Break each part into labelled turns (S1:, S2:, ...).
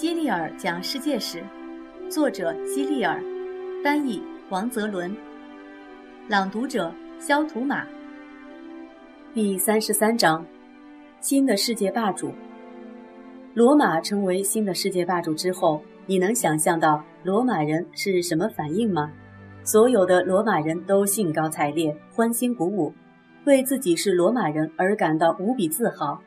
S1: 希利尔讲世界史，作者希利尔，翻译王泽伦，朗读者肖图马。第三十三章：新的世界霸主。罗马成为新的世界霸主之后，你能想象到罗马人是什么反应吗？所有的罗马人都兴高采烈、欢欣鼓舞，为自己是罗马人而感到无比自豪。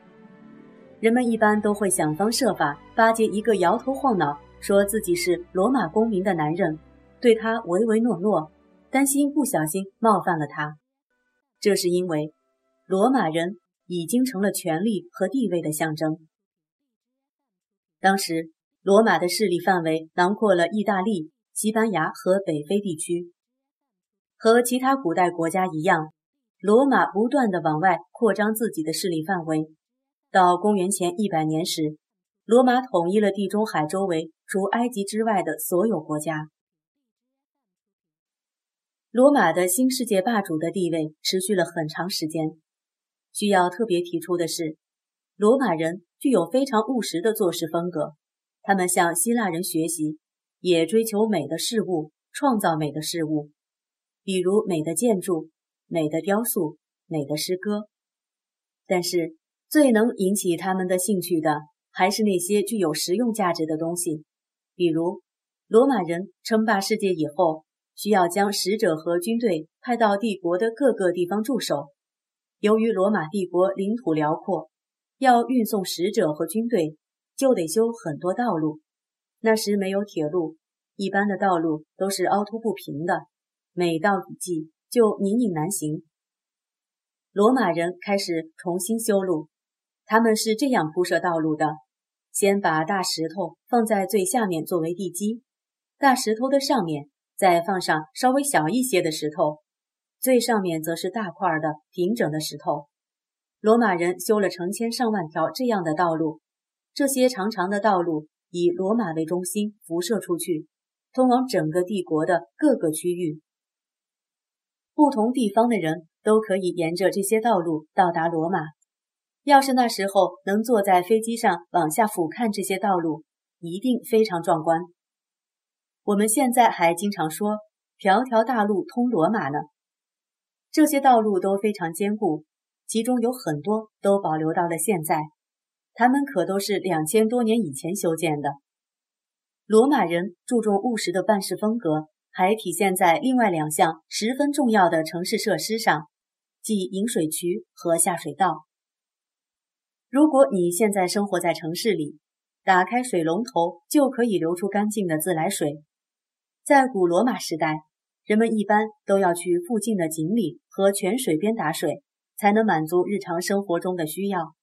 S1: 人们一般都会想方设法巴结一个摇头晃脑、说自己是罗马公民的男人，对他唯唯诺诺，担心不小心冒犯了他。这是因为罗马人已经成了权力和地位的象征。当时，罗马的势力范围囊括了意大利、西班牙和北非地区。和其他古代国家一样，罗马不断地往外扩张自己的势力范围。到公元前一百年时，罗马统一了地中海周围除埃及之外的所有国家。罗马的新世界霸主的地位持续了很长时间。需要特别提出的是，罗马人具有非常务实的做事风格，他们向希腊人学习，也追求美的事物，创造美的事物，比如美的建筑、美的雕塑、美的诗歌。但是，最能引起他们的兴趣的，还是那些具有实用价值的东西，比如罗马人称霸世界以后，需要将使者和军队派到帝国的各个地方驻守。由于罗马帝国领土辽阔，要运送使者和军队，就得修很多道路。那时没有铁路，一般的道路都是凹凸不平的，每到雨季就泥泞难行。罗马人开始重新修路。他们是这样铺设道路的：先把大石头放在最下面作为地基，大石头的上面再放上稍微小一些的石头，最上面则是大块的平整的石头。罗马人修了成千上万条这样的道路，这些长长的道路以罗马为中心辐射出去，通往整个帝国的各个区域。不同地方的人都可以沿着这些道路到达罗马。要是那时候能坐在飞机上往下俯瞰这些道路，一定非常壮观。我们现在还经常说“条条大路通罗马”呢。这些道路都非常坚固，其中有很多都保留到了现在。它们可都是两千多年以前修建的。罗马人注重务实的办事风格，还体现在另外两项十分重要的城市设施上，即引水渠和下水道。如果你现在生活在城市里，打开水龙头就可以流出干净的自来水。在古罗马时代，人们一般都要去附近的井里和泉水边打水，才能满足日常生活中的需要。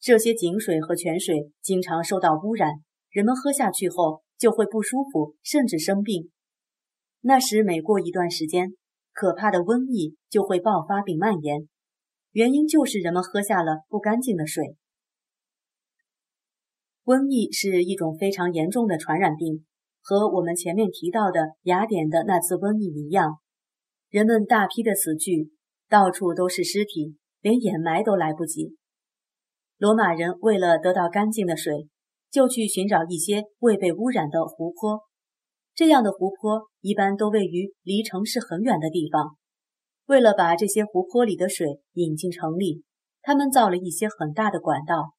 S1: 这些井水和泉水经常受到污染，人们喝下去后就会不舒服，甚至生病。那时每过一段时间，可怕的瘟疫就会爆发并蔓延。原因就是人们喝下了不干净的水。瘟疫是一种非常严重的传染病，和我们前面提到的雅典的那次瘟疫一样，人们大批的死去，到处都是尸体，连掩埋都来不及。罗马人为了得到干净的水，就去寻找一些未被污染的湖泊，这样的湖泊一般都位于离城市很远的地方。为了把这些湖泊里的水引进城里，他们造了一些很大的管道。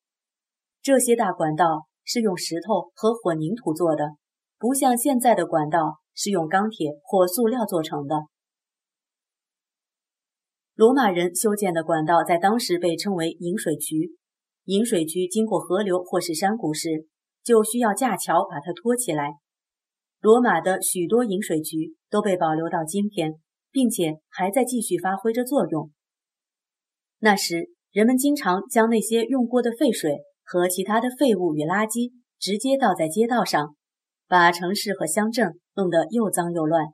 S1: 这些大管道是用石头和混凝土做的，不像现在的管道是用钢铁或塑料做成的。罗马人修建的管道在当时被称为引水渠。引水渠经过河流或是山谷时，就需要架桥把它托起来。罗马的许多引水渠都被保留到今天。并且还在继续发挥着作用。那时，人们经常将那些用过的废水和其他的废物与垃圾直接倒在街道上，把城市和乡镇弄得又脏又乱，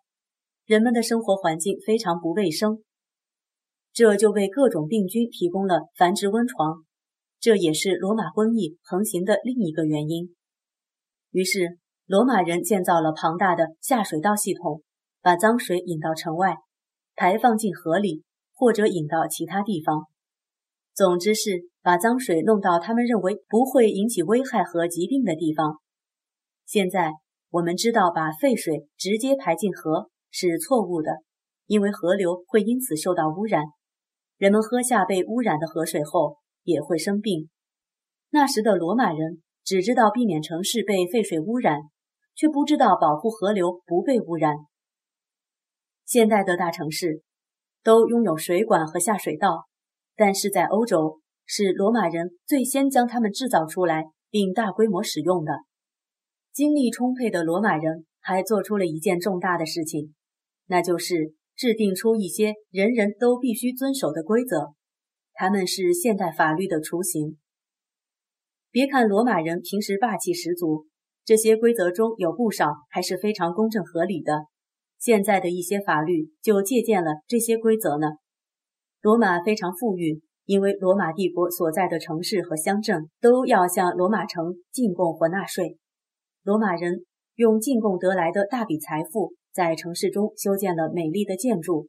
S1: 人们的生活环境非常不卫生。这就为各种病菌提供了繁殖温床，这也是罗马瘟疫横行的另一个原因。于是，罗马人建造了庞大的下水道系统，把脏水引到城外。排放进河里，或者引到其他地方。总之是把脏水弄到他们认为不会引起危害和疾病的地方，现在我们知道，把废水直接排进河是错误的，因为河流会因此受到污染。人们喝下被污染的河水后也会生病。那时的罗马人只知道避免城市被废水污染，却不知道保护河流不被污染。现代的大城市都拥有水管和下水道，但是在欧洲，是罗马人最先将它们制造出来并大规模使用的。精力充沛的罗马人还做出了一件重大的事情，那就是制定出一些人人都必须遵守的规则，他们是现代法律的雏形。别看罗马人平时霸气十足，这些规则中有不少还是非常公正合理的。现在的一些法律就借鉴了这些规则呢。罗马非常富裕，因为罗马帝国所在的城市和乡镇都要向罗马城进贡或纳税。罗马人用进贡得来的大笔财富，在城市中修建了美丽的建筑，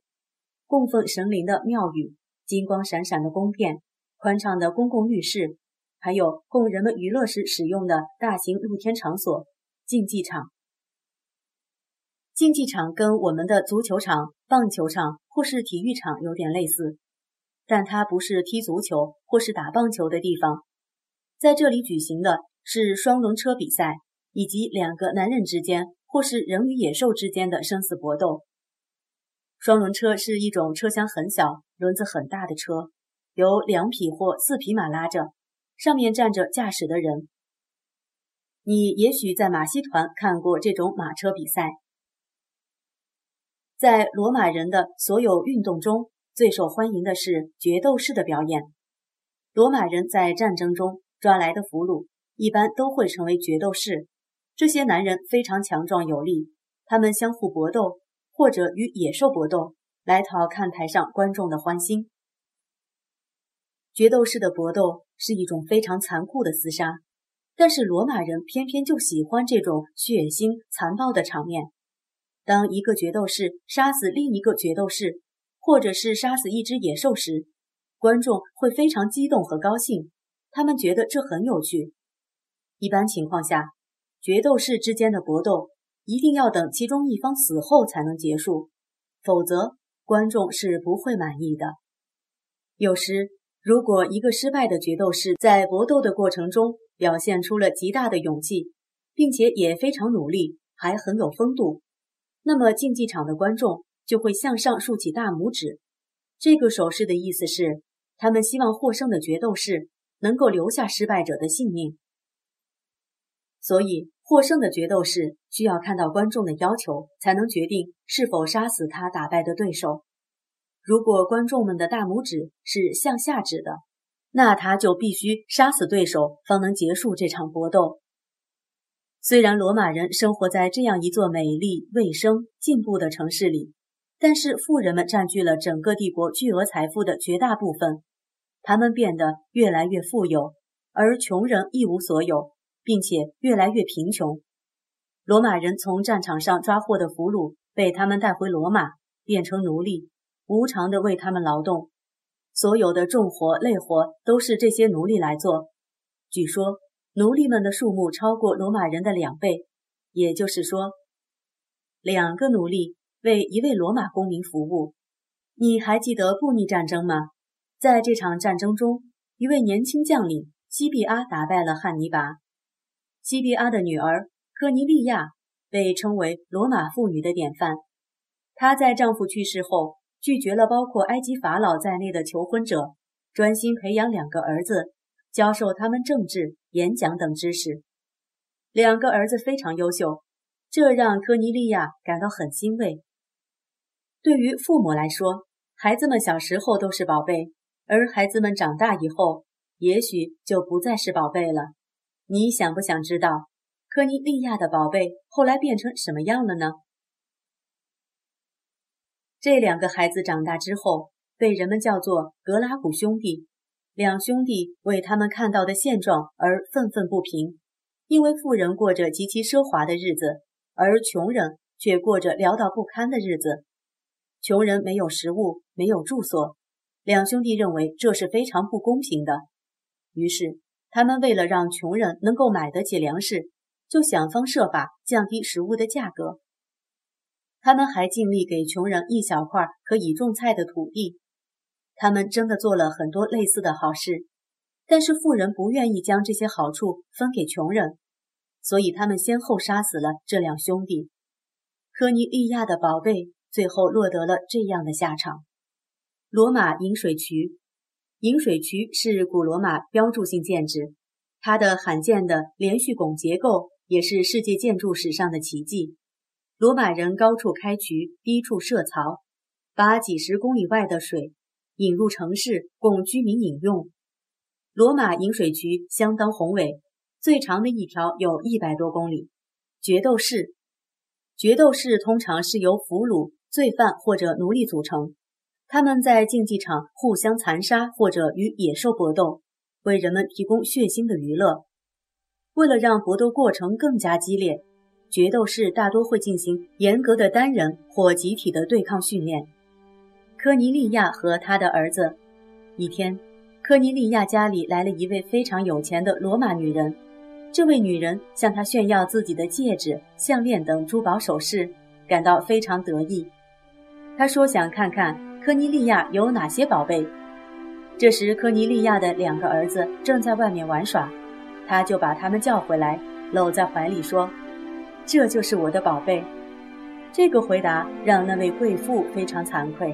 S1: 供奉神灵的庙宇，金光闪闪的宫殿，宽敞的公共浴室。还有供人们娱乐时使用的大型露天场所——竞技场。竞技场跟我们的足球场、棒球场或是体育场有点类似，但它不是踢足球或是打棒球的地方。在这里举行的是双轮车比赛，以及两个男人之间或是人与野兽之间的生死搏斗。双轮车是一种车厢很小、轮子很大的车，由两匹或四匹马拉着。上面站着驾驶的人。你也许在马戏团看过这种马车比赛。在罗马人的所有运动中，最受欢迎的是决斗士的表演。罗马人在战争中抓来的俘虏一般都会成为决斗士。这些男人非常强壮有力，他们相互搏斗，或者与野兽搏斗，来讨看台上观众的欢心。决斗士的搏斗。是一种非常残酷的厮杀，但是罗马人偏偏就喜欢这种血腥残暴的场面。当一个决斗士杀死另一个决斗士，或者是杀死一只野兽时，观众会非常激动和高兴，他们觉得这很有趣。一般情况下，决斗士之间的搏斗一定要等其中一方死后才能结束，否则观众是不会满意的。有时。如果一个失败的决斗士在搏斗的过程中表现出了极大的勇气，并且也非常努力，还很有风度，那么竞技场的观众就会向上竖起大拇指。这个手势的意思是，他们希望获胜的决斗士能够留下失败者的性命。所以，获胜的决斗士需要看到观众的要求，才能决定是否杀死他打败的对手。如果观众们的大拇指是向下指的，那他就必须杀死对手，方能结束这场搏斗。虽然罗马人生活在这样一座美丽、卫生、进步的城市里，但是富人们占据了整个帝国巨额财富的绝大部分，他们变得越来越富有，而穷人一无所有，并且越来越贫穷。罗马人从战场上抓获的俘虏被他们带回罗马，变成奴隶。无偿的为他们劳动，所有的重活累活都是这些奴隶来做。据说奴隶们的数目超过罗马人的两倍，也就是说，两个奴隶为一位罗马公民服务。你还记得布匿战争吗？在这场战争中，一位年轻将领西庇阿打败了汉尼拔。西庇阿的女儿科尼利亚被称为罗马妇女的典范。她在丈夫去世后。拒绝了包括埃及法老在内的求婚者，专心培养两个儿子，教授他们政治、演讲等知识。两个儿子非常优秀，这让科尼利亚感到很欣慰。对于父母来说，孩子们小时候都是宝贝，而孩子们长大以后，也许就不再是宝贝了。你想不想知道，科尼利亚的宝贝后来变成什么样了呢？这两个孩子长大之后，被人们叫做格拉古兄弟。两兄弟为他们看到的现状而愤愤不平，因为富人过着极其奢华的日子，而穷人却过着潦倒不堪的日子。穷人没有食物，没有住所，两兄弟认为这是非常不公平的。于是，他们为了让穷人能够买得起粮食，就想方设法降低食物的价格。他们还尽力给穷人一小块可以种菜的土地。他们真的做了很多类似的好事，但是富人不愿意将这些好处分给穷人，所以他们先后杀死了这两兄弟。科尼利亚的宝贝最后落得了这样的下场。罗马引水渠，引水渠是古罗马标志性建筑，它的罕见的连续拱结构也是世界建筑史上的奇迹。罗马人高处开渠，低处设槽，把几十公里外的水。引入城市供居民饮用。罗马引水渠相当宏伟，最长的一条有一百多公里。决斗士，决斗士通常是由俘虏、罪犯或者奴隶组成，他们在竞技场互相残杀或者与野兽搏斗，为人们提供血腥的娱乐。为了让搏斗过程更加激烈，决斗士大多会进行严格的单人或集体的对抗训练。科尼利亚和他的儿子。一天，科尼利亚家里来了一位非常有钱的罗马女人。这位女人向他炫耀自己的戒指、项链等珠宝首饰，感到非常得意。她说想看看科尼利亚有哪些宝贝。这时，科尼利亚的两个儿子正在外面玩耍，他就把他们叫回来，搂在怀里说：“这就是我的宝贝。”这个回答让那位贵妇非常惭愧。